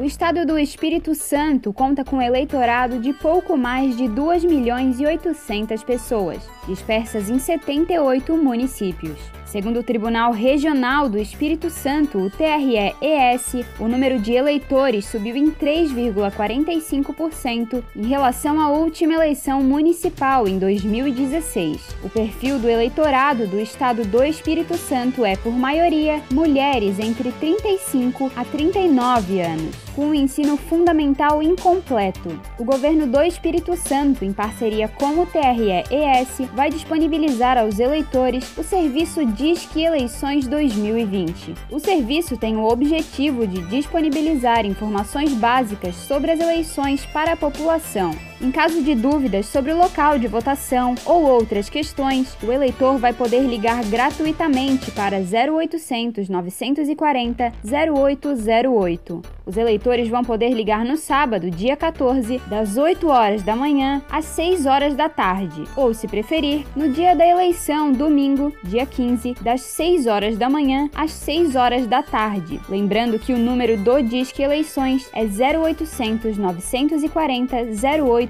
O estado do Espírito Santo conta com um eleitorado de pouco mais de 2 milhões e 800 pessoas, dispersas em 78 municípios. Segundo o Tribunal Regional do Espírito Santo, o TRE-ES, o número de eleitores subiu em 3,45% em relação à última eleição municipal em 2016. O perfil do eleitorado do estado do Espírito Santo é, por maioria, mulheres entre 35 a 39 anos, com o ensino fundamental incompleto. O governo do Espírito Santo, em parceria com o TRE-ES, vai disponibilizar aos eleitores o serviço Disque Eleições 2020. O serviço tem o objetivo de disponibilizar informações básicas sobre as eleições para a população. Em caso de dúvidas sobre o local de votação ou outras questões, o eleitor vai poder ligar gratuitamente para 0800 940 0808. Os eleitores vão poder ligar no sábado, dia 14, das 8 horas da manhã às 6 horas da tarde, ou, se preferir, no dia da eleição, domingo, dia 15, das 6 horas da manhã às 6 horas da tarde. Lembrando que o número do Disque Eleições é 0800 940 0808.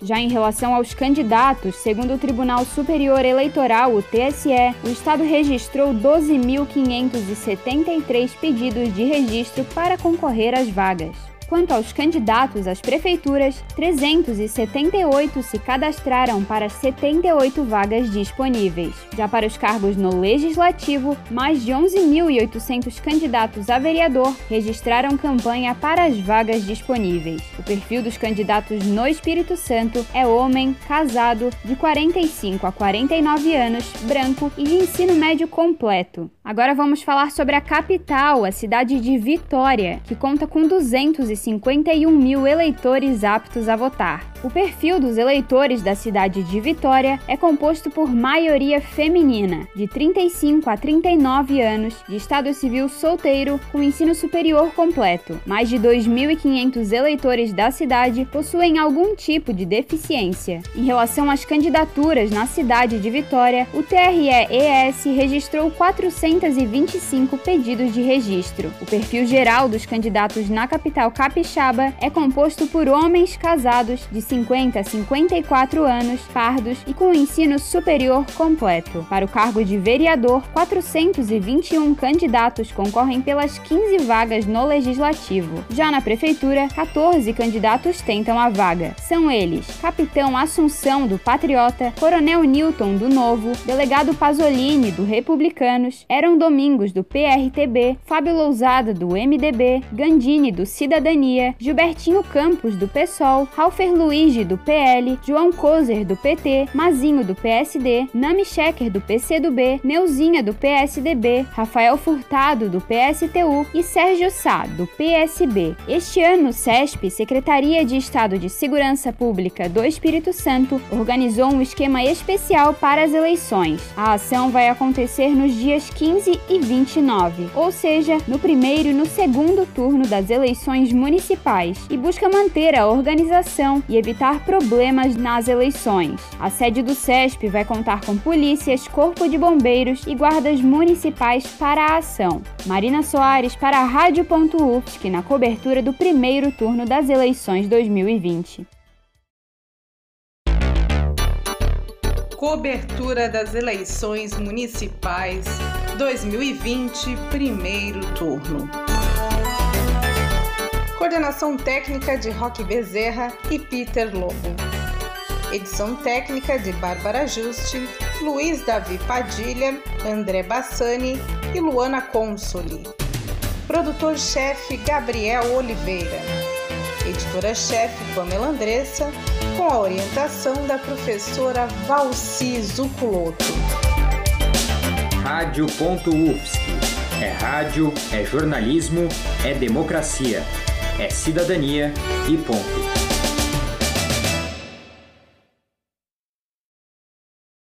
Já em relação aos candidatos, segundo o Tribunal Superior Eleitoral, o TSE, o Estado registrou 12.573 pedidos de registro para concorrer às vagas. Quanto aos candidatos às prefeituras, 378 se cadastraram para 78 vagas disponíveis. Já para os cargos no Legislativo, mais de 11.800 candidatos a vereador registraram campanha para as vagas disponíveis. O perfil dos candidatos no Espírito Santo é homem, casado, de 45 a 49 anos, branco e de ensino médio completo. Agora vamos falar sobre a capital, a cidade de Vitória, que conta com 251 mil eleitores aptos a votar. O perfil dos eleitores da cidade de Vitória é composto por maioria feminina, de 35 a 39 anos, de estado civil solteiro, com ensino superior completo. Mais de 2.500 eleitores da cidade possuem algum tipo de deficiência. Em relação às candidaturas na cidade de Vitória, o TRE-ES registrou 425 pedidos de registro. O perfil geral dos candidatos na capital capixaba é composto por homens casados de 50 a 54 anos, pardos e com ensino superior completo. Para o cargo de vereador, 421 candidatos concorrem pelas 15 vagas no legislativo. Já na prefeitura, 14 candidatos tentam a vaga. São eles: Capitão Assunção do Patriota, Coronel Newton do Novo, Delegado Pasolini do Republicanos, Domingos do PRTB, Fábio Lousada do MDB, Gandini do Cidadania, Gilbertinho Campos do PSOL, Ralfer Luigi, do PL, João Kozer, do PT, Mazinho, do PSD, Nami Checker, do PCdoB, Neuzinha, do PSDB, Rafael Furtado, do PSTU e Sérgio Sá, do PSB. Este ano, o SESP, Secretaria de Estado de Segurança Pública do Espírito Santo, organizou um esquema especial para as eleições. A ação vai acontecer nos dias 15 e 29, ou seja, no primeiro e no segundo turno das eleições municipais, e busca manter a organização e evitar problemas nas eleições. A sede do CESP vai contar com polícias, corpo de bombeiros e guardas municipais para a ação. Marina Soares para a Rádio.UFSC na cobertura do primeiro turno das eleições 2020. Cobertura das eleições municipais 2020, primeiro turno. Coordenação técnica de Roque Bezerra e Peter Lobo. Edição técnica de Bárbara Juste, Luiz Davi Padilha, André Bassani e Luana Consoli. Produtor-chefe Gabriel Oliveira. Editora-chefe Pamela Andressa, com a orientação da professora Valci Zuculoto. Rádio.UFSC. É rádio, é jornalismo, é democracia é cidadania e ponto.